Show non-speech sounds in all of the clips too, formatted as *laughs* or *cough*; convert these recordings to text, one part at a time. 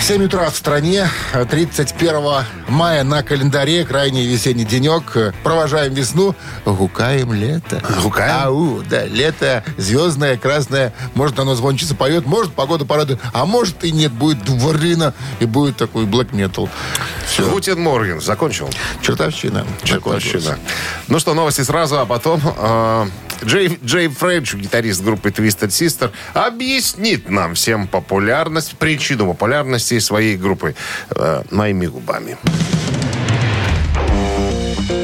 7 утра в стране, 31 мая на календаре, крайний весенний денек. Провожаем весну, гукаем лето. Гукаем? Ау, да, лето звездное, красное. Может, оно звончица поет, может, погода порадует, а может и нет, будет дворина и будет такой блэк метал. Все, Guten Morgen закончил. чертовщина. Чертовщина. Ну что, новости сразу, а потом э, Джей, Джей Френч, гитарист группы Twisted Sister, объяснит нам всем популярность, причину популярности своей группы э, моими губами.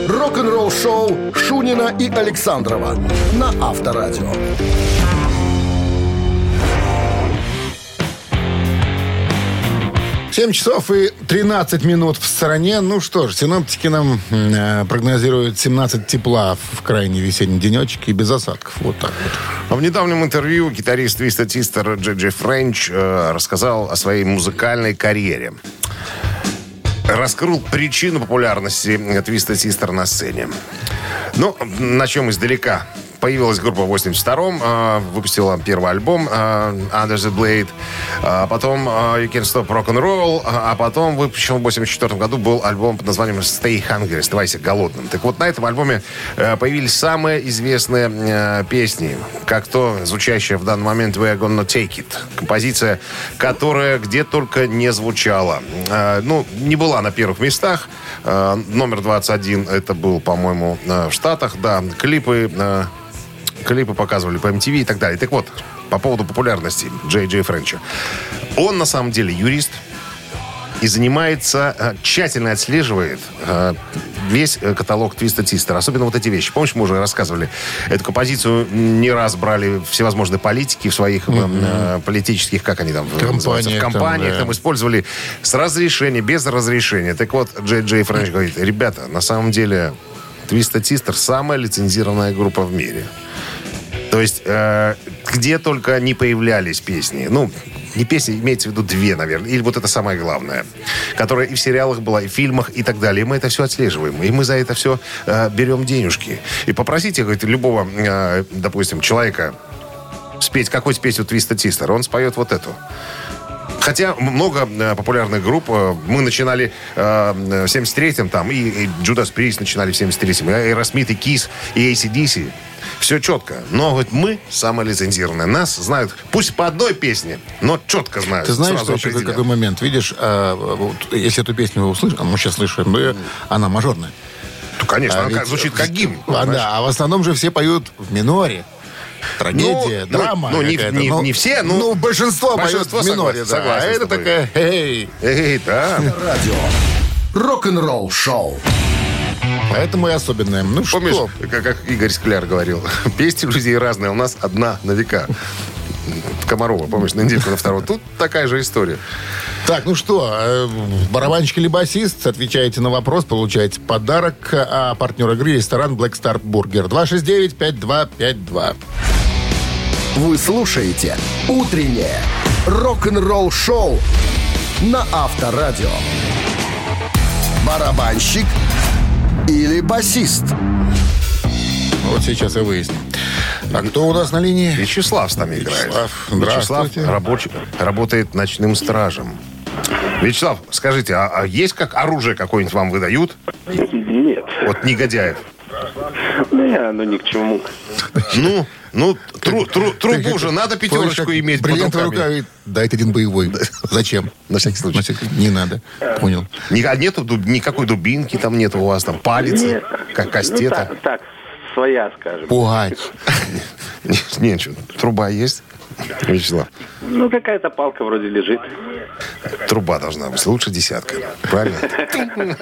Рок-н-ролл-шоу Шунина и Александрова на Авторадио. 7 часов и 13 минут в стороне. Ну что ж, синоптики нам э, прогнозируют 17 тепла в крайний весенний денечек и без осадков. Вот так вот. А В недавнем интервью гитарист Twisted Sister Джей Джей Френч э, рассказал о своей музыкальной карьере. Раскрыл причину популярности Twisted Sister на сцене. Ну, начнем издалека. Появилась группа в 82-м, э, выпустила первый альбом э, Under the Blade, а потом э, You Can't Stop Rock and Roll, а а потом выпущен в 84 году был альбом под названием Stay Hungry, оставайся голодным. Так вот, на этом альбоме э, появились самые известные э, песни, как то звучащая в данный момент We're Gonna Take It. Композиция, которая где только не звучала. Э, ну, не была на первых местах. Номер 21 это был, по-моему, в Штатах, да. Клипы клипы показывали по MTV и так далее. Так вот, по поводу популярности Джей Джей Френча. Он, на самом деле, юрист и занимается, э, тщательно отслеживает э, весь э, каталог Twisted Sister. Особенно вот эти вещи. Помнишь, мы уже рассказывали эту композицию, не раз брали всевозможные политики в своих э, политических, как они там называются, в там, компаниях, да. там использовали с разрешения, без разрешения. Так вот, Джей Джей Френч говорит, ребята, на самом деле Twisted Sister самая лицензированная группа в мире. То есть, э, где только не появлялись песни. Ну, не песни, имеется в виду две, наверное. Или вот это самое главное. Которая и в сериалах была, и в фильмах, и так далее. И мы это все отслеживаем. И мы за это все э, берем денежки. И попросите, говорит, любого, э, допустим, человека спеть какую-то песню Twisted Sister. Он споет вот эту. Хотя много э, популярных групп. э, Мы начинали э, в 73-м, там, и, и Judas Priest начинали в 73-м, и Aerosmith, и Kiss, и ACDC. Все четко. Но вот мы самые лицензированные. Нас знают, пусть по одной песне, но четко знают. Ты знаешь, что еще какой момент? Видишь, а, вот, если эту песню вы услышите, а мы сейчас слышим, ну, она мажорная. Ну, конечно, А она как- ведь- звучит как гимн. А, да, а в основном же все поют в миноре. Трагедия, Ну, ну, драма. ну, не- какая-то. не- не все, ну, Ну, большинство, большинство поет в миноре, согласен, да. согласен а это такая, эй. Эй, да. Радио. Рок-н-ролл-шоу. Поэтому и особенное. Ну Помнишь, что? как, как Игорь Скляр говорил, *laughs* песни людей разные, а у нас одна на века. Комарова, помнишь, на недельку на второго. Тут такая же история. Так, ну что, э, барабанщик или басист, отвечаете на вопрос, получаете подарок. А партнер игры ресторан Black Star Burger. 269-5252. Вы слушаете «Утреннее рок-н-ролл-шоу» на Авторадио. Барабанщик или басист? Вот сейчас и выясним. А кто у нас на линии? Вячеслав с нами играет. Вячеслав, Вячеслав здравствуйте. рабочий, работает ночным стражем. Вячеслав, скажите, а, а есть как оружие какое-нибудь вам выдают? Нет, Вот негодяев. не, оно ни к чему. Ну, ну, тру- тру- трубу же надо пятерочку иметь Бриллиантовая рука говорит, дайте один боевой. Зачем? На всякий случай. На всякий- Не надо. Понял. Ни- а нету дуб- никакой дубинки там нет у вас, там палицы, Нет. как Ну, кастета. так, так, своя, скажем. Пугать. *laughs* Нет. Труба есть? *laughs* Вячеслав, Ну, какая-то палка вроде лежит. труба должна быть лучше десятка. Правильно? *laughs*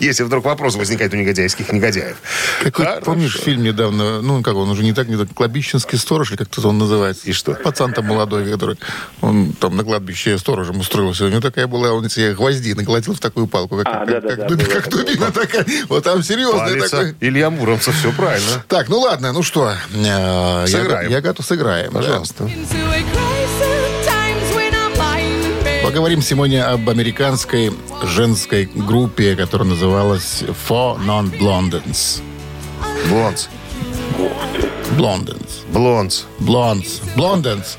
Если вдруг вопрос возникает у негодяйских негодяев. Какой, помнишь фильм недавно, ну, как он уже не так, не так, «Кладбищенский сторож», или как-то он называется. И что? Пацан там молодой, который, он там на кладбище сторожем устроился. У него такая была, он себе гвозди наколотил в такую палку, как, А, как, да-да-да, как, дуби- было как дубина такая. Вот там такой. Илья Муромцев, все правильно. Так, ну ладно, ну что, э, я, Сыграем. я готов, сыграем. да. Пожалуйста. Into a crisis, times when I'm lying in bed. Поговорим сегодня об американской женской группе, которая называлась Four Non-Blondins. Blondes. Blondins. Blondes. Blondes. Blondens.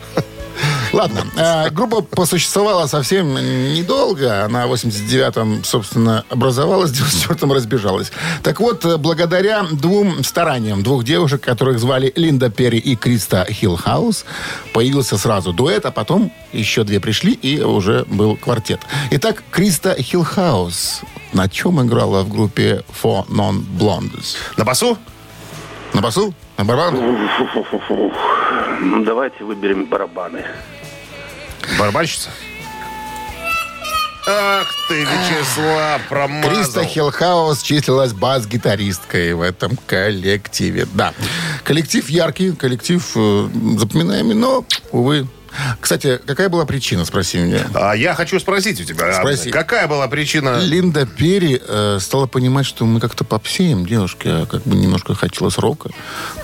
Ладно, э, группа посуществовала совсем недолго. Она в 89-м, собственно, образовалась, в 94-м разбежалась. Так вот, э, благодаря двум стараниям двух девушек, которых звали Линда Перри и Криста Хиллхаус, появился сразу дуэт, а потом еще две пришли, и уже был квартет. Итак, Криста Хиллхаус на чем играла в группе Four Non Blondes? На басу? На басу? На барабанах? Ну, Давайте выберем барабаны. Барабанщица? Ах ты, Вячеслав, промазал. Криста Хиллхаус числилась бас-гитаристкой в этом коллективе. Да. Коллектив яркий, коллектив э, запоминаемый, но, увы. Кстати, какая была причина, спроси меня? А я хочу спросить у тебя, а Спроси. какая была причина? Линда Перри э, стала понимать, что мы как-то попсеем девушки, а как бы немножко хотелось рока.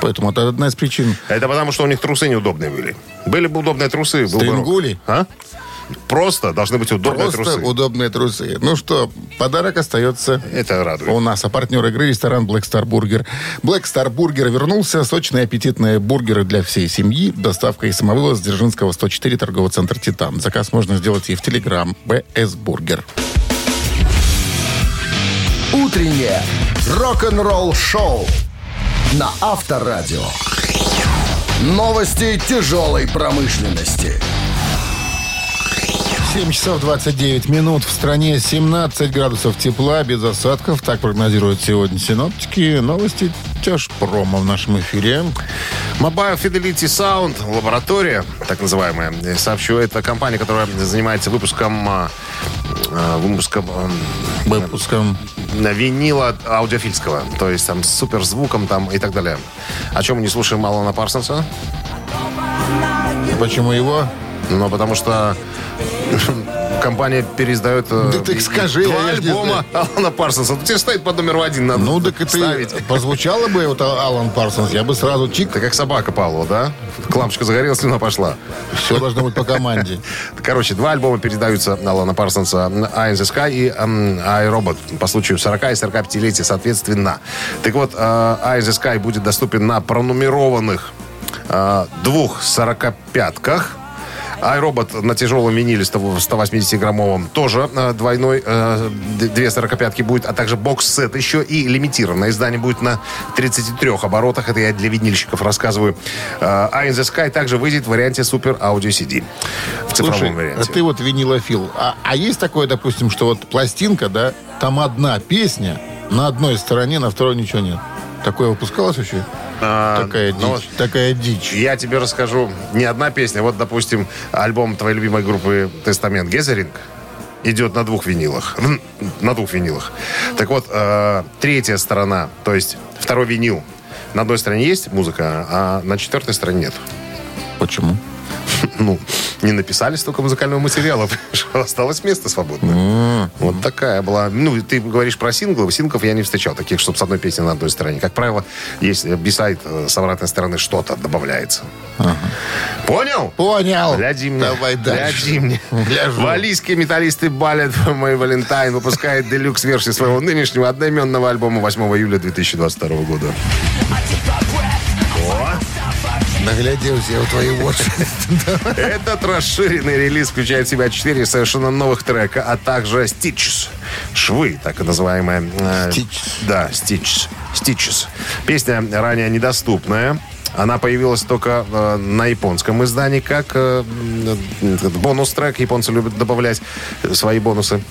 Поэтому это одна из причин. Это потому, что у них трусы неудобные были. Были бы удобные трусы, был бы рок. Стрингули? А? Просто должны быть удобные Просто трусы. удобные трусы. Ну что, подарок остается Это радует. У нас, а партнер игры ресторан Black Star Burger. Black Star Burger вернулся. Сочные аппетитные бургеры для всей семьи. Доставка из самовывоз Дзержинского 104, торговый центр «Титан». Заказ можно сделать и в Телеграм. БС Бургер. Утреннее рок-н-ролл-шоу на Авторадио. Новости тяжелой промышленности. 7 часов 29 минут. В стране 17 градусов тепла, без осадков. Так прогнозируют сегодня синоптики. Новости тяжпрома в нашем эфире. Mobile Fidelity Sound, лаборатория, так называемая, сообщу, это компания, которая занимается выпуском, а, а, выпуском а, Выпуском. на винила аудиофильского, то есть там с суперзвуком там и так далее. О чем мы не слушаем Алана Парсонса? Почему его? Ну, потому что *laughs* компания переиздает э, Да ты скажи, два я альбома Алана Парсонса. Тебе стоит под номер один, надо Ну, так и ставить. *laughs* позвучало бы вот Алан Парсонс, я бы сразу чик, Ты как собака Павлова, да? Лампочка загорелась, слюна пошла. все должно быть по команде. *laughs* Короче, два альбома передаются Алана Парсонса «Eye in the Sky» и эм, «iRobot» по случаю 40 и 45-летия соответственно. Так вот, «Eye in the Sky» будет доступен на пронумерованных э, двух 45-ках. iRobot на тяжелом виниле 180-граммовом тоже э, двойной, э, две 45-ки будет, а также бокс-сет еще и лимитированное издание будет на 33 оборотах. Это я для винильщиков рассказываю. «Eye in the Sky» также выйдет в варианте Super Audio CD. В цифровом Слушай, варианте. а ты вот винилофил. А, а есть такое, допустим, что вот пластинка, да, там одна песня, на одной стороне, на второй ничего нет. Такое выпускалось вообще? А, такая ну, дичь. Такая дичь. Я тебе расскажу не одна песня. Вот, допустим, альбом твоей любимой группы «Тестамент» «Гезеринг» идет на двух винилах. На двух винилах. Так вот, э, третья сторона, то есть второй винил. На одной стороне есть музыка, а на четвертой стороне нет. Почему? *laughs* Ну, не написали столько музыкального материала, *laughs* что осталось место свободное. Вот такая была. Ну, ты говоришь про синглы. Синглов я не встречал таких, чтобы с одной песней на одной стороне. Как правило, есть бисайд, э, с обратной стороны что-то добавляется. Понял? Понял. Гляди мне. Давай дальше. Гляди мне. Гляжу. Валийские металлисты Балет *laughs* «Мой Валентайн» выпускает делюкс-версию своего нынешнего одноименного альбома 8 июля 2022 года. Нагляделся я в твои уши. Этот расширенный релиз включает в себя четыре совершенно новых трека, а также Stitches. Швы, так и называемая. э, Stitches. Да, Stitches. Stitches. Песня ранее недоступная. Она появилась только э, на японском издании, как э, бонус-трек. Японцы любят добавлять свои бонусы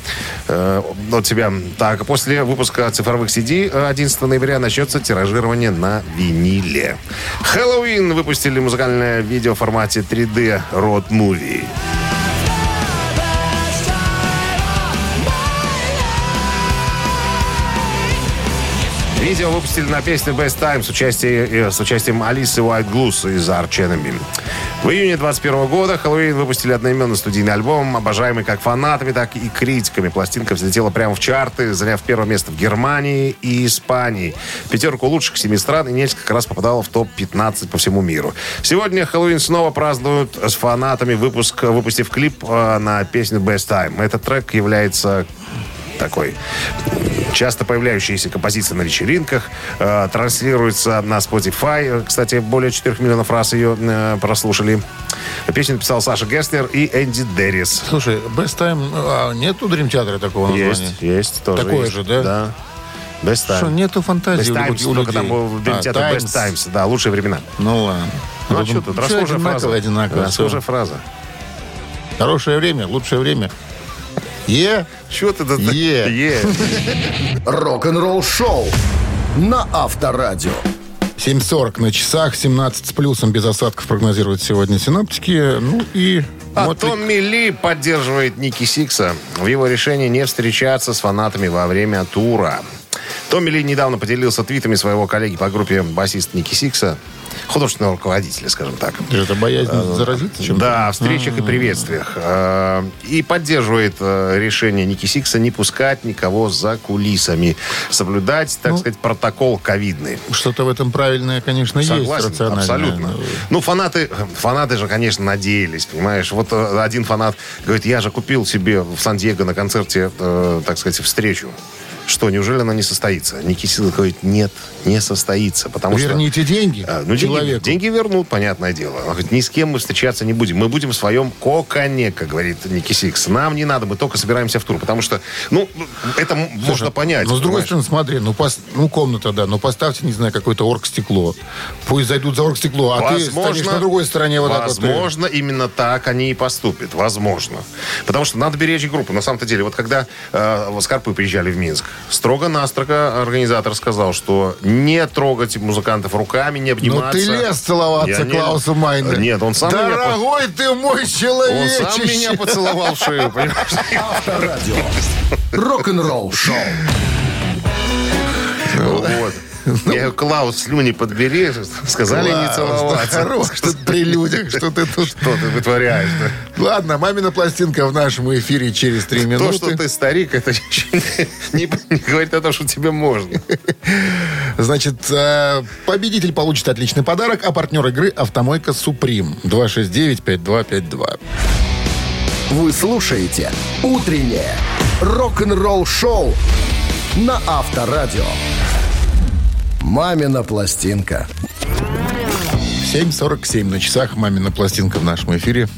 э, от себя. Так, после выпуска цифровых CD э, 11 ноября начнется тиражирование на виниле. Хэллоуин выпустили музыкальное видео в формате 3D Road Movie. Видео выпустили на песню Best Time с, участием, э, с участием Алисы White Goose из Arch Enemy. В июне 21 года Хэллоуин выпустили одноименный студийный альбом, обожаемый как фанатами, так и критиками. Пластинка взлетела прямо в чарты, заняв первое место в Германии и Испании. Пятерку лучших семи стран и несколько раз попадала в топ-15 по всему миру. Сегодня Хэллоуин снова празднуют с фанатами, выпуск, выпустив клип э, на песню Best Time. Этот трек является такой часто появляющаяся композиция на вечеринках, э, транслируется на Spotify. Кстати, более 4 миллионов раз ее э, прослушали. Песню написал Саша Гесснер и Энди Деррис. Слушай, Best Time, а, нет у Dream Theater такого названия? Есть, есть. Тоже Такое есть. же, да? Да. Best Time. Что, нету фантазии Best у Times, у людей? там в Dream А, Theater Best Times. Times. Да, лучшие времена. Ну ладно. Ну а что тут? Расхожая одинаково, фраза. одинаково. Расхожая Всё. фраза. Хорошее время, лучшее время. Yeah. Чего ты тут? Yeah. Yeah. Рок-н-ролл шоу на Авторадио. 7.40 на часах, 17 с плюсом без осадков прогнозируют сегодня синоптики. Ну и... А Mötley- Томми Ли поддерживает Ники Сикса в его решении не встречаться с фанатами во время тура. Томми Ли недавно поделился твитами своего коллеги по группе басист Ники Сикса, художественного руководителя, скажем так. Это боязнь заразиться чем-то? Да, о встречах и приветствиях. Э, И поддерживает э, решение Ники Сикса не пускать никого за кулисами. Соблюдать, так сказать, протокол ковидный. Что-то в этом правильное, конечно, Согласен, есть абсолютно. Ну, фанаты, фанаты же, конечно, надеялись, понимаешь. Вот э, один фанат говорит, я же купил себе в Сан-Диего на концерте, э, так сказать, встречу. Что, неужели она не состоится? Ники Сикс говорит, нет, не состоится, потому что... Верните деньги А, Ну, деньги, человеку. деньги вернут, понятное дело. Он говорит, ни с кем мы встречаться не будем. Мы будем в своем коконе, как говорит Ники Сикс. Нам не надо, мы только собираемся в тур. Потому что, ну, это м- можно понять. Ну, с другой понимаешь? стороны, смотри, ну, пос- ну, комната, да, ну, поставьте, не знаю, какое-то оргстекло. Пусть зайдут за оргстекло, а ты станешь на другой стороне вот так вот. Возможно, именно так они и поступят. Возможно. Потому что надо беречь группу. На самом-то деле, вот когда э, Скорпы приезжали в Минск, строго-настрого организатор сказал, что не трогать музыкантов руками, не Ну, обниматься. ты лез целоваться Я не- Клаусу Майне. Нет, он сам меня Дорогой ты мой Он человечище. сам меня поцеловал в шею, понимаешь? Авторадио. Рок-н-ролл шоу. Вот. Я говорю, Клаус, слюни подбери. Сказали не целоваться. хорош, что ты при людях, что ты тут... Что ты вытворяешь? Ладно, мамина пластинка в нашем эфире через три То, минуты. что ты старик, это *laughs* не, говорит о том, что тебе можно. Значит, э, победитель получит отличный подарок, а партнер игры «Автомойка Суприм». 269-5252. Вы слушаете «Утреннее рок-н-ролл шоу» на Авторадио. «Мамина пластинка». 7.47 на часах. Мамина пластинка в нашем эфире.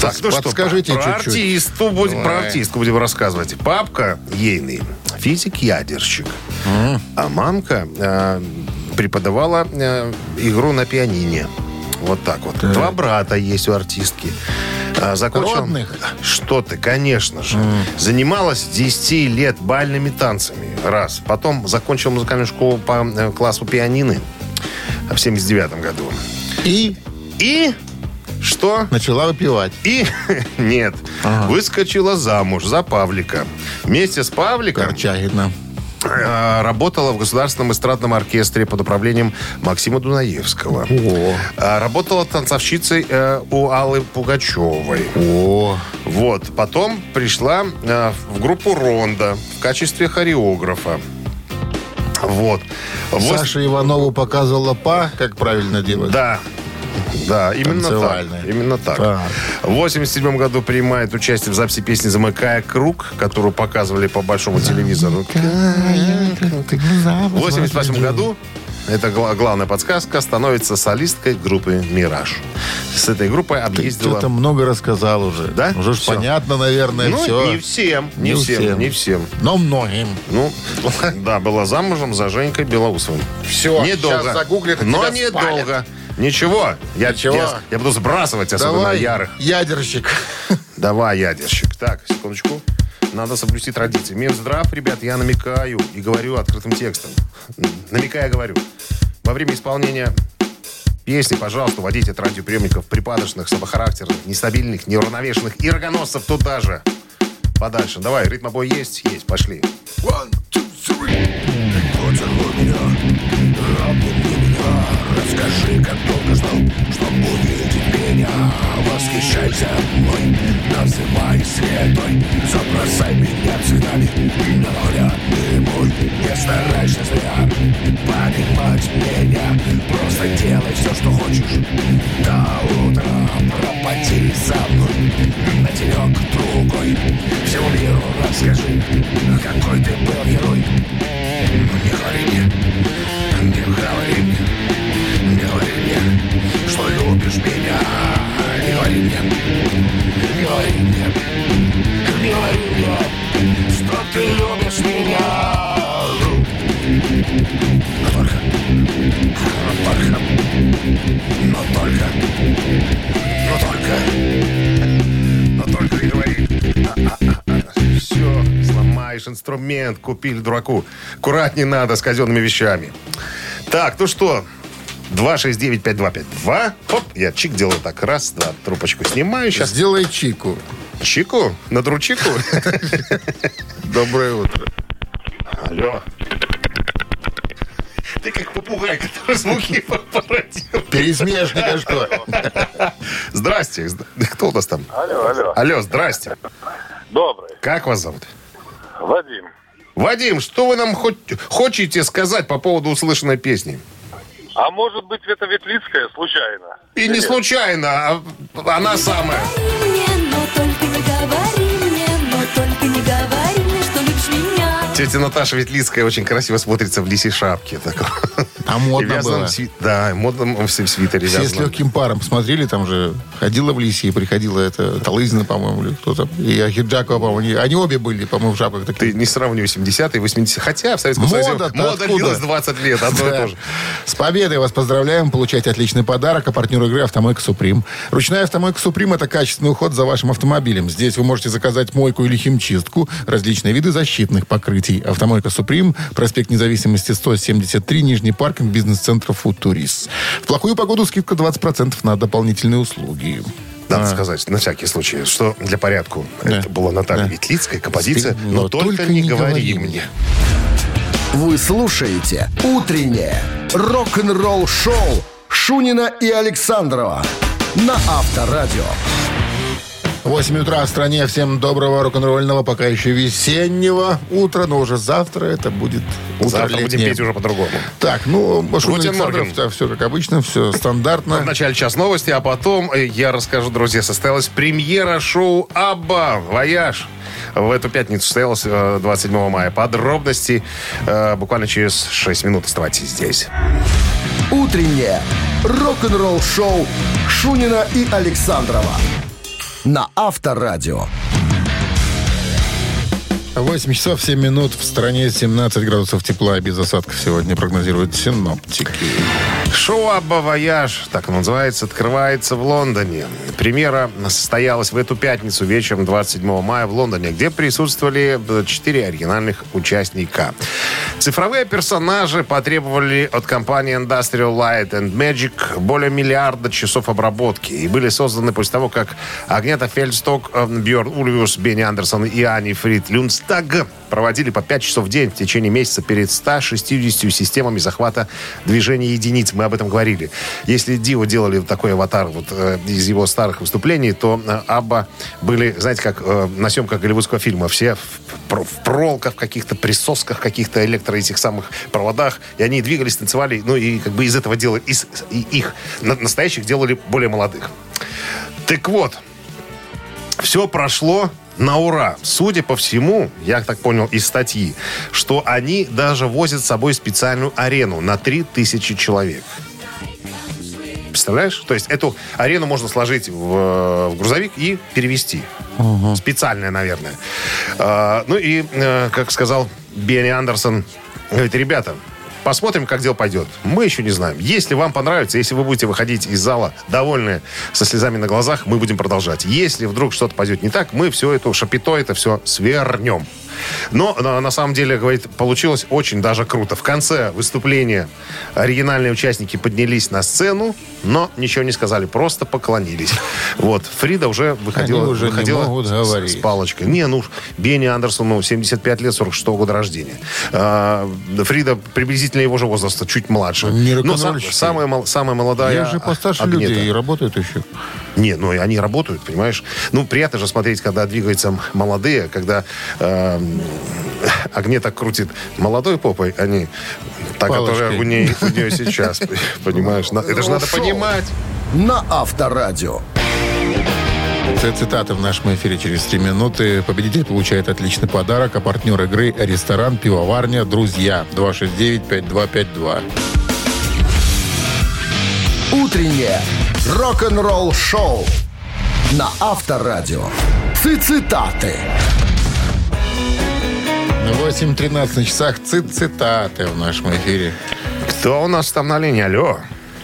Так, ну что, Подскажите про, про чуть-чуть. артисту будем, про артистку будем рассказывать. Папка ейный, физик-ядерщик. А мамка э, преподавала э, игру на пианине. Вот так вот. Два брата есть у артистки. А, Закончил... Родных? Что ты, конечно же. Занималась с 10 лет бальными танцами. Раз. Потом закончила музыкальную школу по э, классу пианины в 79 году. И И что? начала выпивать. И *laughs* нет, выскочила замуж за Павлика. Вместе с Павликом Корчагина. Э, работала в Государственном эстрадном оркестре под управлением Максима Дунаевского. О, Э, Работала танцовщицей э, у Аллы Пугачевой. о. Вот. Потом пришла в группу Ронда в качестве хореографа. Вот. Саша Иванову показывала па, как правильно делать. Да. Да, именно так. Именно так. Так. В 87 году принимает участие в записи песни «Замыкая круг», которую показывали по большому телевизору. В 88 году, это гла- главная подсказка, становится солисткой группы «Мираж». С этой группой Ты объездила... что-то много рассказал уже. Да? Уже ж Всё. понятно, наверное, Ну, все. не всем, не, Не всем, всем. не всем. Но многим. Ну, *laughs* да, была замужем за Женькой Белоусовым. Всё, недолго. щас загуглят, и Но недолго. Ничего, я, Ничего. Я, я буду сбрасывать, особенно Давай, ярых. ядерщик. *laughs* Давай, ядерщик. Так, секундочку. Надо соблюсти традиции. Минздрав, ребят, я намекаю и говорю открытым текстом. Намекая, говорю. Во время исполнения песни, пожалуйста, уводите от радиоприемников припадочных, слабохарактерных, нестабильных, неуравновешенных и рогоносцев туда же. Подальше. Давай, ритмобой есть? Есть, пошли. One, two, three. Расскажи, как долго ждал, чтоб увидеть меня а Восхищайся мной, называй светой Забросай меня цветами, но вряд мой. Не старайся зря понимать меня Просто делай все, что хочешь. До утра пропади со мной Натерек другой. Всему миру расскажи, какой ты был герой. Не говори мне, не говори мне любишь меня говори мне, не говори мне Не говори мне, что ты любишь меня Но только, но только, но только, но только Но только не говори. Все, сломаешь инструмент, купили дураку. Аккуратнее надо с казенными вещами. Так, ну что, 269-5252. Оп, я чик делаю так. Раз, два, трубочку снимаю. Сейчас Сделай чику. чику, надру чику. *laughs* Доброе утро. Алло. Ты как попугай, который звуки *laughs* породил. Пересмешник, а что? *laughs* Здрасте. Зд- Кто у нас там? Алло, алло. Алло, здрасте. Добрый. Как вас зовут? Вадим. Вадим, что вы нам хоть, хотите сказать по поводу услышанной песни? А может быть, это Ветлицкая случайно? И не случайно, а она самая. Мне, но только не говори мне, но только не говори Тетя Наташа Ветлицкая очень красиво смотрится в лисей шапке. такой. А И модно было. сви- Да, модно в свитере Все с вязаном. легким паром посмотрели, там же ходила в лисе и приходила это Талызина, по-моему, или кто там. И Ахиджакова, по-моему. Они, обе были, по-моему, в шапках Ты таких. не сравнивай 70-е, 80-е. Хотя в Советском Союзе мода длилась 20 лет, одно и Да. то же. С победой вас поздравляем. Получайте отличный подарок. А партнер игры «Автомойка Суприм». Ручная «Автомойка Суприм» — это качественный уход за вашим автомобилем. Здесь вы можете заказать мойку или химчистку, различные виды защитных покрытий. «Автомойка Суприм», проспект Независимости 173, Нижний паркинг, бизнес-центр «Футурис». В плохую погоду скидка 20% на дополнительные услуги. Надо А. сказать, на всякий случай, что для порядку Да. это была Наталья Да. Ветлицкая, композиция, но, Но только, только не не говори говори мне. Вы слушаете «Утреннее рок-н-ролл-шоу» Шунина и Александрова на Авторадио. 8 утра в стране. Всем доброго рок-н-ролльного, пока еще весеннего утра, но уже завтра это будет утро Завтра будем летнее. петь уже по-другому. Так, ну, Шунин, Александров, да, все как обычно, все стандартно. В начале час новости, а потом э, я расскажу, друзья, состоялась премьера шоу «ABBA Voyage». В эту пятницу состоялась э, 27 мая. Подробности э, буквально через 6 минут. Оставайтесь здесь. Утреннее рок-н-ролл-шоу Шунина и Александрова на Авторадио. 8 часов 7 минут в стране 17 градусов тепла и без осадков сегодня прогнозируют синоптики. Шоу «ABBA Voyage», так оно называется, открывается в Лондоне. Премьера состоялась в эту пятницу вечером 27 мая в Лондоне, где присутствовали четыре оригинальных участника. Цифровые персонажи потребовали от компании Industrial Light and Magic более миллиарда часов обработки и были созданы после того, как Агнета Фельдсток, э, Бьорн Ульвиус, Бенни Андерсон и Ани Фрид Люнстаг проводили по 5 часов в день в течение месяца перед 160 системами захвата движения единиц. Мы об этом говорили. Если Дио делали такой аватар вот, э, из его старых выступлений, то э, Абба были, знаете, как э, на съемках голливудского фильма. Все в, про- в проволоках каких-то, присосках каких-то электро этих самых проводах. И они двигались, танцевали. Ну и как бы из этого делали, из, и их на- настоящих делали более молодых. Так вот, все прошло на ура. Судя по всему, я так понял из статьи, что они даже возят с собой специальную арену на 3000 человек. Представляешь? То есть эту арену можно сложить в, в грузовик и перевести. Специальная, наверное. А, ну и, э, как сказал Бенни Андерсон, говорит, ребята, посмотрим, как дело пойдет. Мы еще не знаем. Если вам понравится, если вы будете выходить из зала довольны, со слезами на глазах, мы будем продолжать. Если вдруг что-то пойдет не так, мы все это шапито, это все свернем. Но на, на самом деле, говорит, получилось очень даже круто. В конце выступления оригинальные участники поднялись на сцену, но ничего не сказали, просто поклонились. Вот. Фрида уже выходила, Они уже не выходила могут с- говорить. с палочкой. Не, ну, Бенни Андерсону 75 лет, 46 года рождения. А, Фрида приблизительно его же возраста, чуть младше. Не Но сам- самая, самая молодая Есть же постарше Агнета. люди и работают еще. Не, ну и они работают, понимаешь? Ну, приятно же смотреть, когда двигаются молодые, когда э, огне так крутит молодой попой, а не та, которая у, ней, у нее сейчас. Понимаешь? На- Это же надо понимать. На Авторадио. Это цитаты в нашем эфире через 3 минуты. Победитель получает отличный подарок, а партнер игры – ресторан, пивоварня, друзья. 269-5252. Утреннее рок-н-ролл-шоу на Авторадио. Цитаты. 8.13 на часах. Цит цитаты в нашем эфире. Кто у нас там на линии? Алло.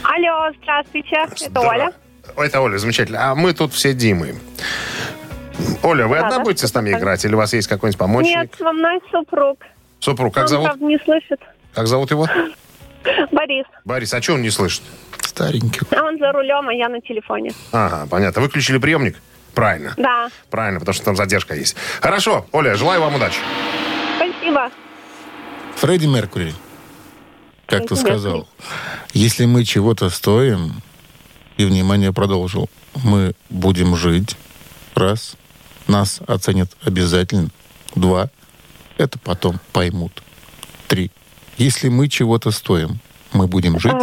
Алло, здравствуйте, это Оля. Это Оля, замечательно. А мы тут все Димы. Оля, вы Да, одна да, будете с нами играть? Или у вас есть какой-нибудь помощник? Нет, со мной супруг. Супруг, как Он, зовут? правда, не слышит. Как зовут его? *laughs* Борис. Борис, а что он не слышит? Старенький. А он за рулем, а я на телефоне. Ага, понятно. Выключили приемник? Правильно. Да, Правильно, потому что там задержка есть. Хорошо, Оля, желаю вам удачи. спасибо. Фредди Меркури. Как ты сказал. Если мы чего-то стоим, и, внимание, продолжил, мы будем жить, раз, нас оценят обязательно, два, это потом поймут, три, если мы чего-то стоим, мы будем жить,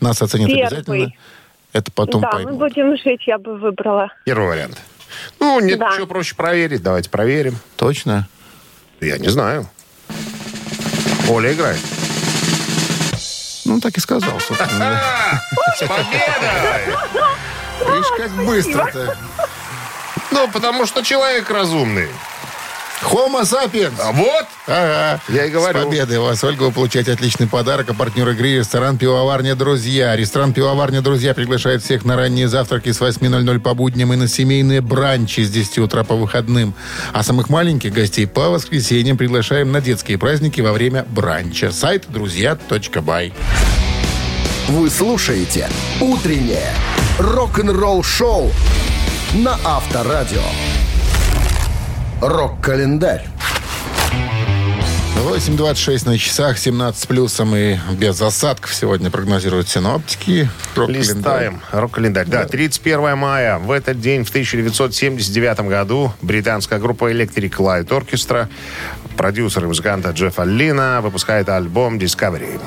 нас оценят первый. обязательно, это потом да, мы поймут. будем жить, я бы выбрала. Первый вариант. Ну, нет, Да. что проще проверить. Давайте проверим. Точно? Я не знаю. Оля играет. Ну, так и сказал, собственно. С победой! *laughs* Видишь, как быстро-то. Ну, потому что человек разумный. Homo sapiens. А вот, Ага. Я и говорю. С победой вас, Ольга, вы получаете отличный подарок. А партнер игры ресторан «Пивоварня Друзья». Ресторан «Пивоварня Друзья» приглашает всех на ранние завтраки с 8.00 по будням и на семейные бранчи с 10 утра по выходным. А самых маленьких гостей по воскресеньям приглашаем на детские праздники во время бранча. Сайт друзья.бай. Вы слушаете «Утреннее рок-н-ролл-шоу» на Авторадио. Рок-календарь. 8.26 на часах, 17 с плюсом и без осадков сегодня прогнозируют синоптики. Рок-календарь. листаем рок-календарь. Да, 31 мая. В этот день, в 1979 году, британская группа Electric Light Orchestra, продюсер и музыканта Джеффа Лина, выпускает альбом Discovery.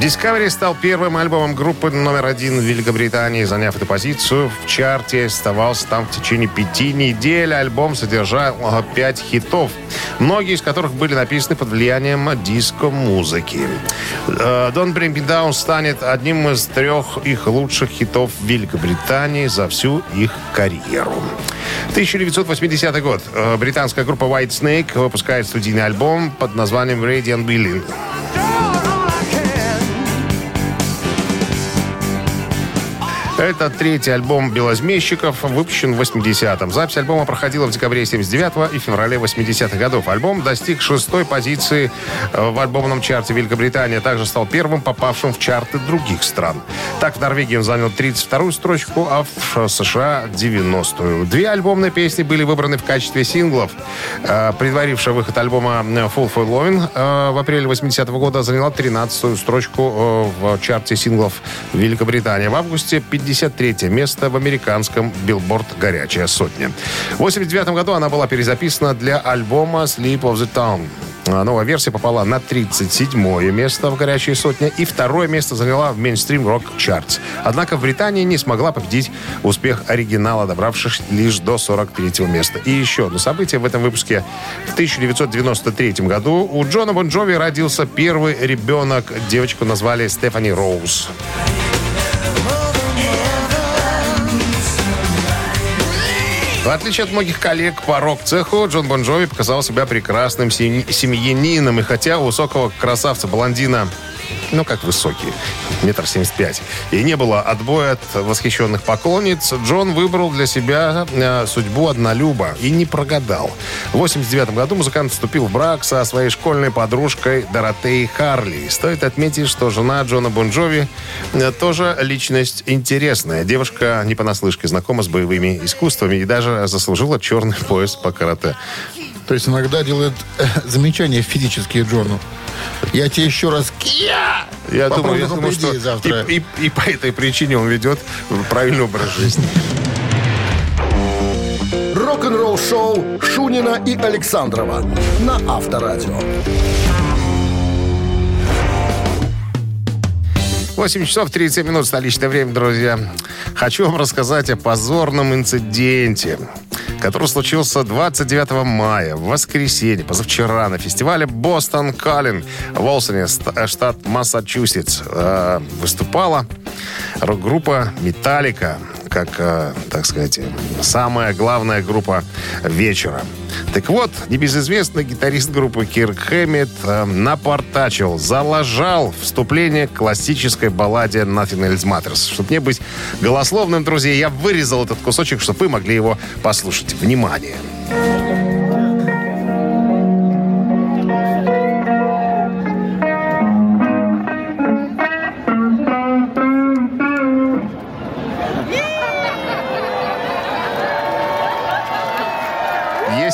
Discovery стал первым альбомом группы номер один в Великобритании, заняв эту позицию в чарте, оставался там в течение пяти недель. Альбом содержал пять хитов, многие из которых были написаны под влиянием диско-музыки. Э, Don't Bring Me Down станет одним из трех их лучших хитов в Великобритании за всю их карьеру. 1980 год. Э, Британская группа White Snake выпускает студийный альбом под названием Radiant Billing. Это третий альбом «Белозмейщиков», выпущен в 80-м. Запись альбома проходила в декабре 79-го и феврале 80-х годов. Альбом достиг шестой позиции э, в альбомном чарте Великобритании, также стал первым попавшим в чарты других стран. Так, в Норвегии он занял 32-ю строчку, а в США 90-ю. Две альбомные песни были выбраны в качестве синглов. Э, Предварившая выход альбома э, «Full for Lovin' э, в апреле 80-го года заняла 13-ю строчку э, в чарте синглов Великобритании. В августе 53 место в американском Billboard «Горячая сотня». В 89 году она была перезаписана для альбома «Sleep of the Town». А Новая версия попала на 37 место в «Горячей сотне» и второе место заняла в мейнстрим рок чартс. Однако в Британии не смогла победить успех оригинала, добравшись лишь до 43 места. И еще одно событие в этом выпуске. В 1993 году у Джона Бон Джови родился первый ребенок. Девочку назвали Стефани Роуз. В отличие от многих коллег по рок-цеху, Джон Бон Джови показал себя прекрасным семь- семьянином. И хотя у высокого красавца-блондина, ну как высокий, метр семьдесят пять, и не было отбоя от восхищенных поклонниц, Джон выбрал для себя э, судьбу однолюба и не прогадал. В 89 году музыкант вступил в брак со своей школьной подружкой Доротеей Харли. Стоит отметить, что жена Джона Бон Джови э, тоже личность интересная. Девушка не понаслышке знакома с боевыми искусствами и даже заслужила черный пояс по карате. То есть иногда делают э, замечания физические Джону. Я тебе еще раз... Я Попробуй думаю, я только думаю, что завтра. И, и- и по этой причине он ведет правильный образ жизни. Рок-н-ролл шоу Шунина и Александрова на Авторадио. 8 часов 37 минут столичное время, друзья. Хочу вам рассказать о позорном инциденте, который случился 29 мая, в воскресенье, позавчера, на фестивале «Бостон Каллин» в Олсоне, э, штат Массачусетс. Э, Выступала рок-группа «Металлика», как, э, так сказать, самая главная группа вечера. Так вот, небезызвестный гитарист группы Кирк Хэммит э, напортачил, залажал вступление к классической балладе Nothing Else Matters. Чтобы не быть голословным, друзья, я вырезал этот кусочек, чтобы вы могли его послушать. Внимание! Если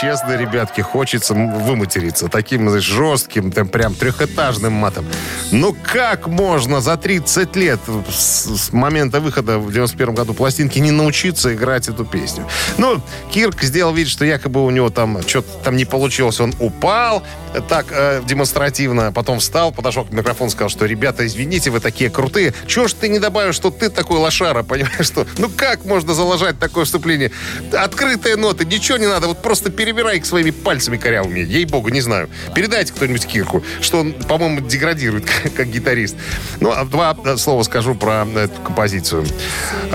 честно, ребятки, хочется выматериться таким знаешь, жестким, там, прям трехэтажным матом. Ну как можно за 30 лет с, с момента выхода в 91 году пластинки не научиться играть эту песню? Ну, Кирк сделал вид, что якобы у него там что-то там не получилось. Он упал так э, демонстративно, потом встал, подошел к микрофону, сказал, что ребята, извините, вы такие крутые. Чего ж ты не добавишь, что ты такой лошара, понимаешь, что? Ну как можно заложать такое вступление? Открытые ноты, ничего не надо, вот просто перебирай их своими пальцами корявыми. Ей-богу, не знаю. Передайте кто-нибудь Кирку, что он, по-моему, деградирует *laughs* как, как гитарист. Ну, а два э, слова скажу про эту композицию.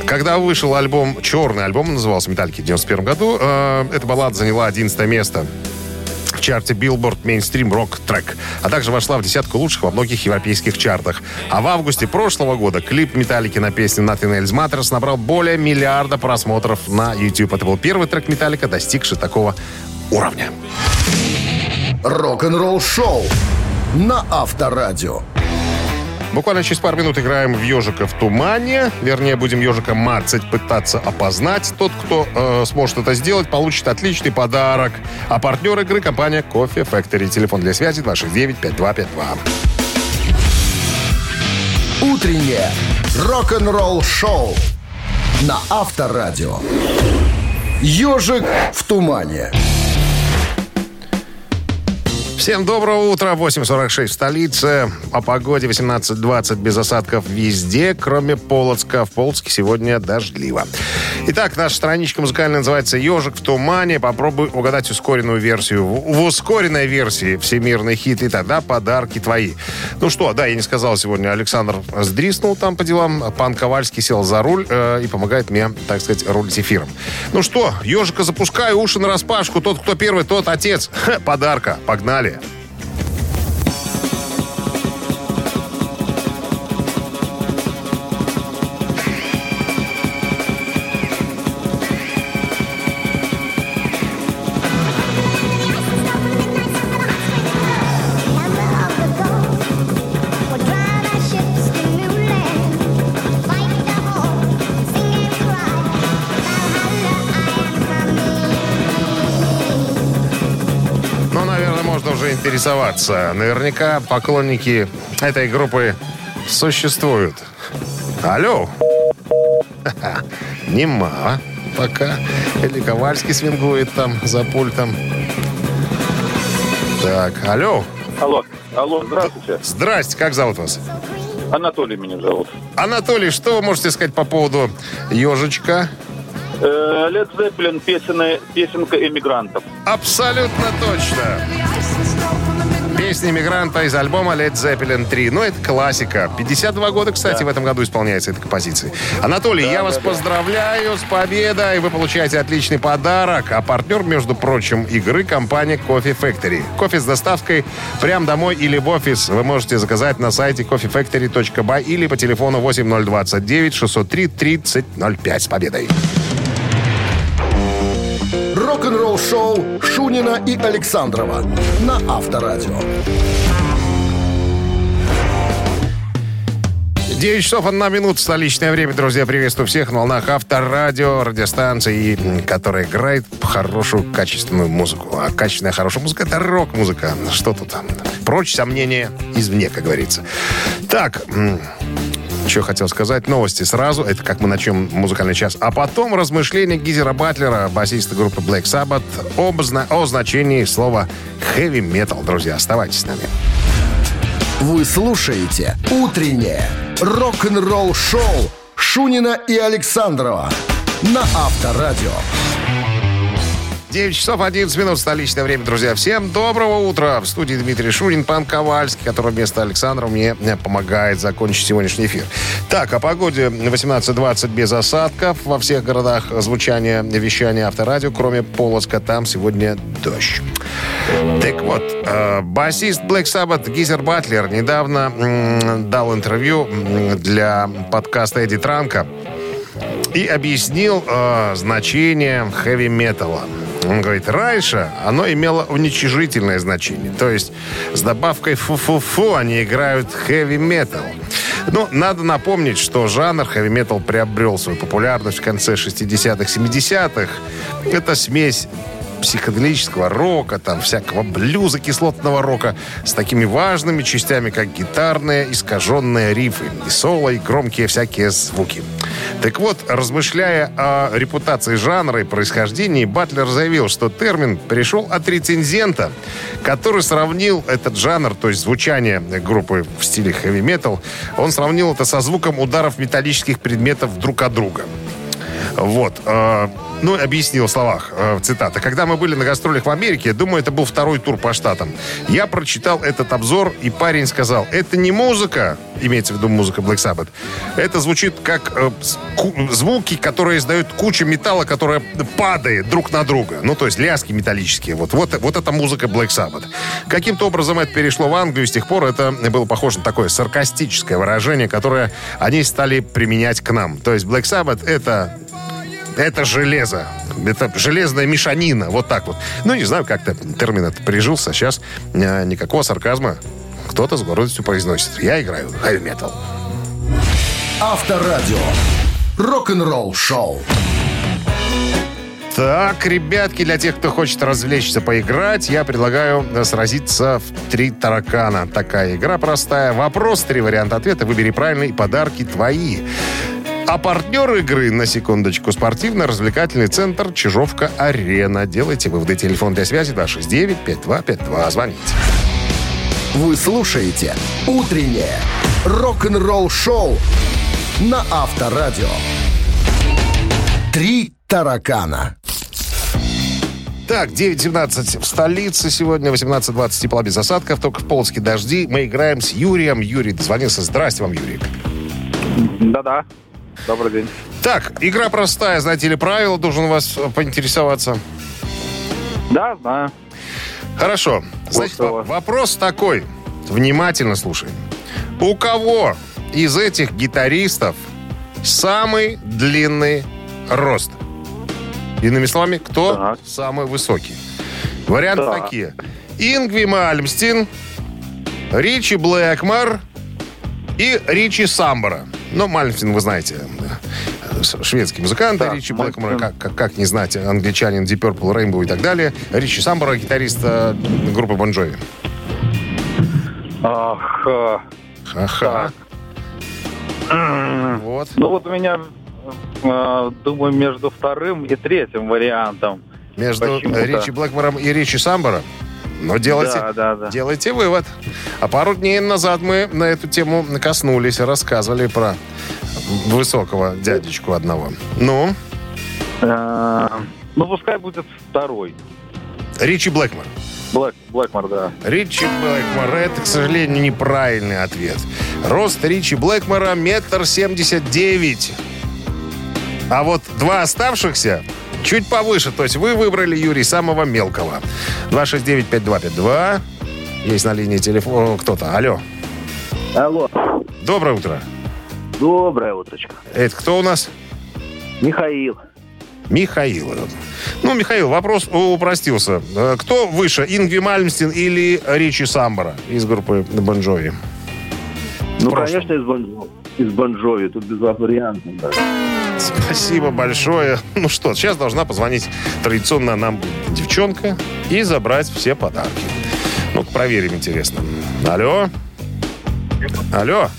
Когда вышел альбом, черный альбом, назывался «Металлики» в 91 году, э, эта баллада заняла 11 место чарте Billboard Mainstream Rock Track, а также вошла в десятку лучших во многих европейских чартах. А в августе прошлого года клип Металлики на песню Nothing Else Matters набрал более миллиарда просмотров на YouTube. Это был первый трек Металлика, достигший такого уровня. Рок-н-ролл шоу на Авторадио. Буквально через пару минут играем в «Ежика в тумане». Вернее, будем ежика мацать, пытаться опознать. Тот, кто э, сможет это сделать, получит отличный подарок. А партнер игры – компания «Кофе Factory». Телефон для связи 269-5252. Утреннее рок-н-ролл шоу на Авторадио. Ежик в тумане. Всем доброго утра. 8.46 в столице. О погоде 18.20 без осадков везде, кроме Полоцка. В Полоцке сегодня дождливо. Итак, наша страничка музыкальная называется «Ежик в тумане». Попробуй угадать ускоренную версию. В, ускоренной версии всемирный хит, и тогда подарки твои. Ну что, да, я не сказал сегодня. Александр сдриснул там по делам. Пан Ковальский сел за руль э, и помогает мне, так сказать, рулить эфиром. Ну что, ежика запускаю, уши на распашку. Тот, кто первый, тот отец. *laughs* Подарка. Погнали. Ну, интересоваться. Наверняка поклонники этой группы существуют. Алло. *laughs* Нема пока. Или Ковальский свингует там за пультом. Так, алло. Алло, алло, здравствуйте. Здрасте, как зовут вас? Анатолий меня зовут. Анатолий, что вы можете сказать по поводу ежичка? Лед Зеппелин, песенная, песенка эмигрантов. Абсолютно точно. Песня «Мигранта» из альбома Led Zeppelin 3. Ну, это классика. 52 года, кстати, в этом году исполняется эта композиция. Анатолий, я вас поздравляю с победой. Вы получаете отличный подарок. А партнер, между прочим, игры компания Coffee Factory. Кофе с доставкой прямо домой или в офис вы можете заказать на сайте coffeefactory.by или по телефону 8029 603 3005. С победой! Рок-н-ролл шоу Шунина и Александрова на Авторадио. 9 часов 1 минута, столичное время, друзья. Приветствую всех на волнах авторадио, радиостанции, которая играет хорошую, качественную музыку. А качественная, хорошая музыка — это рок-музыка. Что тут? Прочь сомнения извне, как говорится. Так, что хотел сказать? Новости сразу. Это как мы начнем музыкальный час. А потом размышления Гизера Батлера, басиста группы Black Sabbath, об зна- о значении слова heavy metal. Друзья, оставайтесь с нами. Вы слушаете «Утреннее рок-н-ролл-шоу» Шунина и Александрова на Авторадио. 9 часов 11 минут столичное время, друзья. Всем доброго утра. В студии Дмитрий Шунин, пан Ковальский, который вместо Александра мне э, помогает закончить сегодняшний эфир. Так, о погоде 18-20 без осадков во всех городах звучания вещания авторадио, кроме Полоцка, там сегодня дождь. Так вот, э, басист Black Sabbath Гизер Батлер недавно дал интервью для подкаста Эдди Транка и объяснил э, значение хэви-металла. Он говорит, раньше оно имело уничижительное значение. То есть с добавкой фу-фу-фу они играют хэви-метал. Ну, надо напомнить, что жанр хэви-метал приобрел свою популярность в конце 60-х, 70-х. Это смесь психоделического рока, там всякого блюза, кислотного рока с такими важными частями, как гитарные, искаженные рифы, и соло, и громкие всякие звуки. Так вот, размышляя о репутации жанра и происхождении, Батлер заявил, что термин пришел от рецензента, который сравнил этот жанр, то есть звучание группы в стиле хэви-метал, он сравнил это со звуком ударов металлических предметов друг от друга. Вот. Ну, объяснил в словах, э, цитата. «Когда мы были на гастролях в Америке, думаю, это был второй тур по штатам, я прочитал этот обзор, и парень сказал, это не музыка, имеется в виду музыка Black Sabbath, это звучит как э, звуки, которые издают куча металла, которая падает друг на друга. Ну, то есть лязги металлические. Вот, вот, вот это музыка Black Sabbath. Каким-то образом это перешло в Англию, и с тех пор это было похоже на такое саркастическое выражение, которое они стали применять к нам. То есть Black Sabbath это это железо. Это железная мешанина. Вот так вот. Ну, не знаю, как-то термин этот прижился. Сейчас э, никакого сарказма. Кто-то с гордостью произносит. Я играю heavy metal. Авторадио. Рок-н-ролл шоу. Так, ребятки, для тех, кто хочет развлечься, поиграть, я предлагаю э, сразиться в три таракана. Такая игра простая. Вопрос, три варианта ответа. Выбери правильный, и подарки твои. А партнер игры, на секундочку, спортивно-развлекательный центр «Чижовка-Арена». Делайте выводы. Телефон для связи 269-5252. Звоните. Вы слушаете «Утреннее рок-н-ролл шоу» на Авторадио. Три таракана. Так, 9.17 в столице сегодня, 18.20 тепла без осадков, только в Полоцке дожди. Мы играем с Юрием. Юрий дозвонился. Здрасте вам, Юрий. Да-да. Добрый день. Так, игра простая, знаете ли, правила, должен вас поинтересоваться. Да, знаю. Хорошо. Значит, Слушаю во- вас. вопрос такой. Внимательно слушай. У кого из этих гитаристов самый длинный рост? Иными словами, кто Так. самый высокий? Варианты Так. такие. Ингви Мальмстин, Ричи Блэкмор и Ричи Самбора. Ну, Мальмстин, вы знаете, с- шведский музыкант, Да, Ричи Блэкмор, как, как, как не знать, англичанин Deep Purple, Rainbow и так далее. Ричи Самбора, гитарист э, группы Bon Jovi. Ах, э, Ха-ха. Вот. ну вот у меня, э, думаю, между вторым и третьим вариантом. Между Почему-то. Ричи Блэкмором и Ричи Самбора. Но делайте, Да, да, да. делайте вывод. А пару дней назад мы на эту тему коснулись рассказывали про высокого дядечку одного. Ну, Э, ну, пускай будет второй. Ричи Блэкмор. Блэк, Блэкмор, да. Ричи Блэкмор. Это, к сожалению, неправильный ответ. Рост Ричи Блэкмора метр семьдесят девять. А вот два оставшихся чуть повыше. То есть вы выбрали, Юрий, самого мелкого. 269-5252. Есть на линии телефона кто-то. Алло. Алло. Доброе утро. Доброе утречко. Это кто у нас? Михаил. Михаил. Ну, Михаил, вопрос упростился. Э, Кто выше, Ингви Мальмстин или Ричи Самбора из группы Бон Джови? Ну, конечно, из Бонжови. Из Бон Джови. Тут без вариантов. Да. Спасибо большое. Ну что, сейчас должна позвонить традиционно нам девчонка и забрать все подарки. Ну, проверим, интересно. Алло? Алло?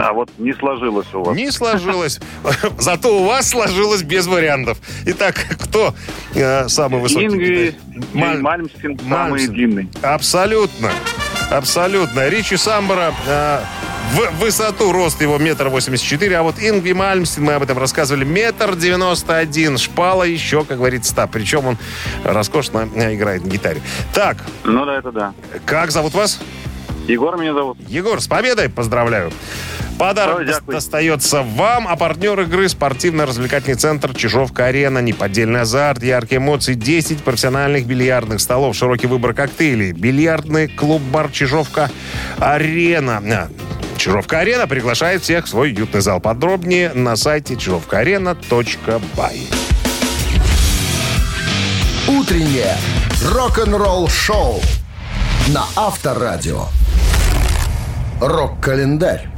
А вот не сложилось у вас. Не сложилось. *laughs* Зато у вас сложилось без вариантов. Итак, кто э, самый высокий? Ингви? Маль- Мальмстин самый длинный. Абсолютно. Абсолютно. Ричи Самбора э, в высоту рост его метр восемьдесят четыре, а вот Ингви Мальмстин, мы об этом рассказывали, метр девяносто один. Шпала еще, как говорится, та. Причем он роскошно э, играет на гитаре. Так, Ну да, это да. как зовут вас? Егор меня зовут. Егор, с победой поздравляю. Подарок Ой, достается вам, а партнер игры спортивно-развлекательный центр «Чижовка-арена». Неподдельный азарт, яркие эмоции, 10 профессиональных бильярдных столов, широкий выбор коктейлей. Бильярдный клуб-бар «Чижовка-арена». А, «Чижовка-арена» приглашает всех в свой уютный зал. Подробнее на сайте чижовкаарена.бай. Утреннее рок-н-ролл-шоу на Авторадио. Рок-календарь.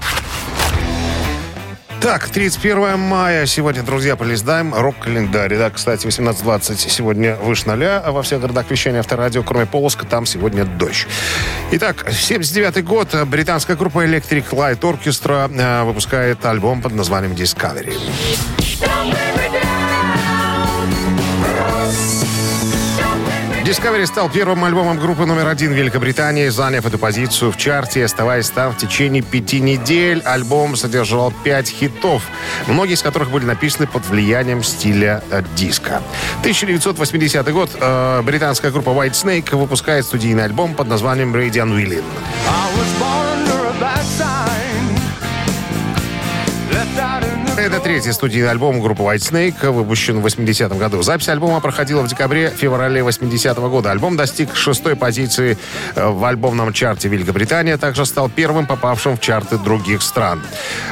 Так, 31 мая. Сегодня, друзья, полездаем рок-календарь. Да, кстати, 18.20 сегодня выше ноля а во всех городах вещания авторадио, кроме Полоска, там сегодня дождь. Итак, 79 год. Британская группа Electric Light Orchestra э, выпускает альбом под названием Discovery. Discovery стал первым альбомом группы номер один Великобритании, заняв эту позицию в чарте, оставаясь там в течение пяти недель. Альбом содержал пять хитов, многие из которых были написаны под влиянием стиля э, диска. 1980 год. э, британская группа White Snake выпускает студийный альбом под названием Radiant Wheeling. Это третий студийный альбом группы White Snake, выпущен в 80-м году. Запись альбома проходила в декабре-феврале 80-го года. Альбом достиг шестой позиции э, в альбомном чарте Великобритании, а также стал первым попавшим в чарты других стран.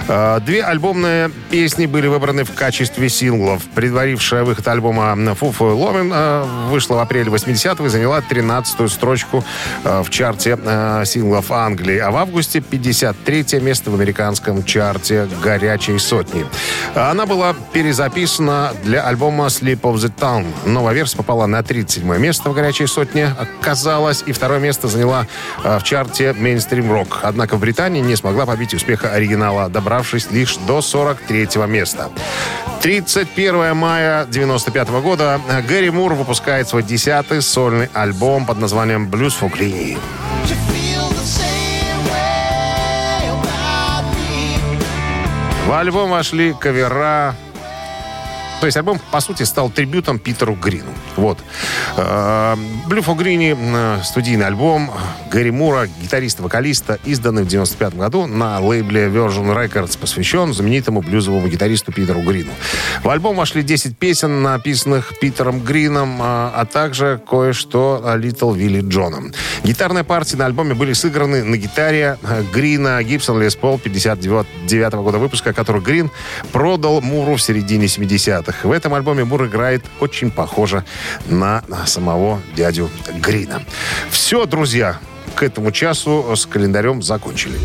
Э, Две альбомные песни были выбраны в качестве синглов. Предварившая выход альбома «Фуфу Ломин» э, вышла в апреле 80-го и заняла 13-ю строчку в чарте синглов Англии, а в августе 53 место в американском чарте «Горячей сотни». Она была перезаписана для альбома Sleep of the Town. Новая версия попала на 37 место в «Горячей сотне», оказалось, и второе место заняла э, в чарте Rock. Однако в Британии не смогла побить успеха оригинала, добравшись лишь до 43 места. 31 мая 95 года Гэри Мур выпускает свой десятый сольный альбом под названием «Blues for В альбом вошли кавера то есть альбом, по сути, стал трибютом Питеру Грину. Вот. Blue for Greenie, э, студийный альбом Гэри Мура, гитариста-вокалиста, изданный в 95 году на лейбле Virgin Records, посвящен знаменитому блюзовому гитаристу Питеру Грину. В альбом вошли 10 песен, написанных Питером Грином, а а также кое-что Little Вилли Джоном. Гитарные партии на альбоме были сыграны на гитаре э, Грина Гибсон Лес Пол 59 года выпуска, который Грин продал Муру в середине 70-х. В этом альбоме Мур играет очень похоже на самого дядю Грина. Все, друзья, к этому часу с календарем закончили.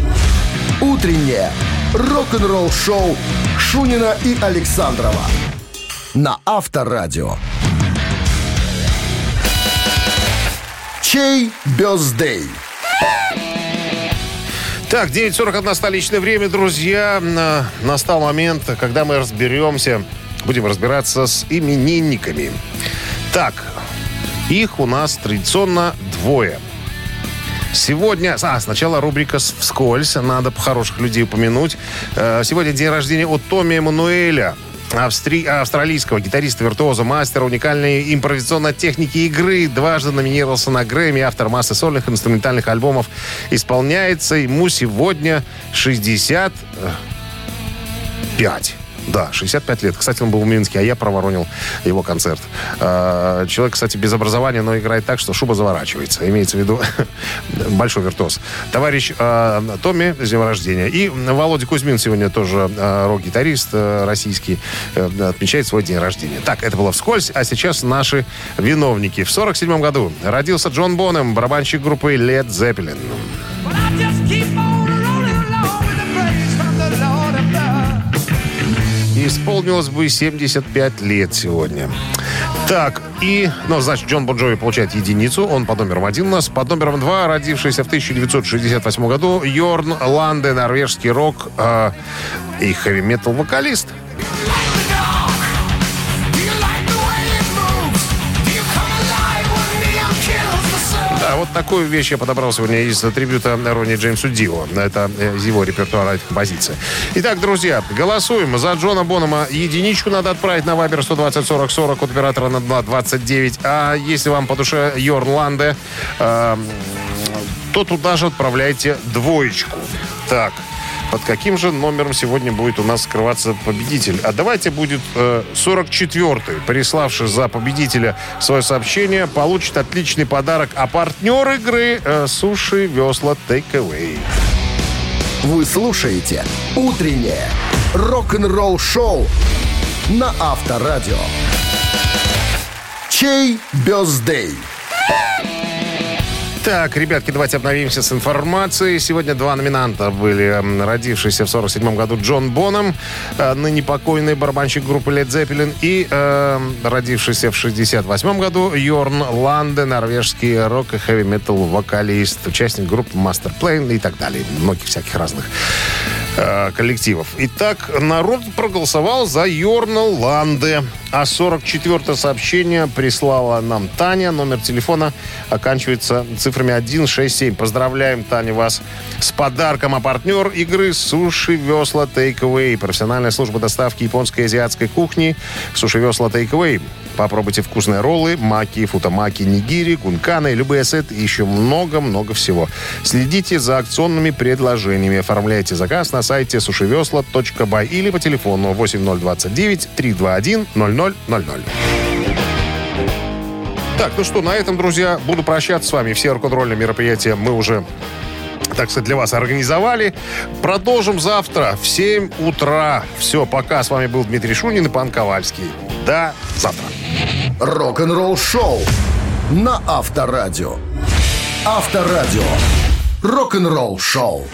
Утреннее рок-н-ролл-шоу Шунина и Александрова на Авторадио. Чей бездей? Так, 9.41 столичное время, друзья. На- Настал момент, когда мы разберемся, будем разбираться с именинниками. Так, их у нас традиционно двое. Сегодня... А, сначала рубрика «Вскользь». Надо хороших людей упомянуть. Э, Сегодня день рождения у Томми Эммануэля. Австри... австралийского гитариста, виртуоза, мастера уникальной импровизационной техники игры. Дважды номинировался на Грэмми, автор массы сольных инструментальных альбомов. Исполняется ему сегодня 65. Да, 65 лет. Кстати, он был в Минске, а я проворонил его концерт. Э, Человек, кстати, без образования, но играет так, что шуба заворачивается. Имеется в виду *laughs* большой виртуоз. Товарищ э, Томми, с днем рождения. И Володя Кузьмин сегодня тоже э, рок-гитарист э, российский, э, отмечает свой день рождения. Так, это было вскользь, а сейчас наши виновники. В 47 году родился Джон Бонем, барабанщик группы Led Zeppelin. Исполнилось бы 75 лет сегодня. Так, и, ну, значит, Джон Бон Джови получает единицу, он под номером один у нас. Под номером два, родившийся в 1968 году, Йорн Ланде, норвежский рок э, и хэви-метал такую вещь я подобрал сегодня из трибюта Ронни Джеймсу Дио. Это э, его репертуара эта композиция. Итак, друзья, голосуем. За Джона Бонома единичку надо отправить на Вайбер 120 40 40 от оператора на 229. А если вам по душе Йорн Ланде, э, то туда же отправляйте двоечку. Так, под каким же номером сегодня будет у нас скрываться победитель? А давайте будет э, 44-й. Приславший за победителя свое сообщение, получит отличный подарок. А партнер игры э, суши весла Away. Вы слушаете «Утреннее рок-н-ролл-шоу» на Авторадио. Чей бездей? Так, ребятки, давайте обновимся с информацией. Сегодня два номинанта были. Родившийся в 47 году Джон Боном, э, ныне покойный барабанщик группы Led Zeppelin, и э, родившийся в 68 году Йорн Ланде, норвежский рок и хэви-метал вокалист, участник группы Master Plane и так далее. Многих всяких разных э, коллективов. Итак, народ проголосовал за Йорна Ланде. А 44-е сообщение прислала нам Таня. Номер телефона оканчивается цифрами 167. Поздравляем, Таня, вас с подарком. А партнер игры «Суши Весла Takeaway». Профессиональная служба доставки японской и азиатской кухни «Суши Весла Takeaway». Попробуйте вкусные роллы, маки, футамаки, нигири, гунканы, любые сеты и еще много-много всего. Следите за акционными предложениями. Оформляйте заказ на сайте сушевесла.бай или по телефону 8029 321 0000. Так, ну что, на этом, друзья, буду прощаться с вами. Все рок-н-ролльные мероприятия мы уже так сказать, для вас организовали. Продолжим завтра в 7 утра. Все, пока. С вами был Дмитрий Шунин и Пан Ковальский. До завтра. Рок-н-ролл-шоу на Авторадио. Авторадио. Рок-н-ролл-шоу.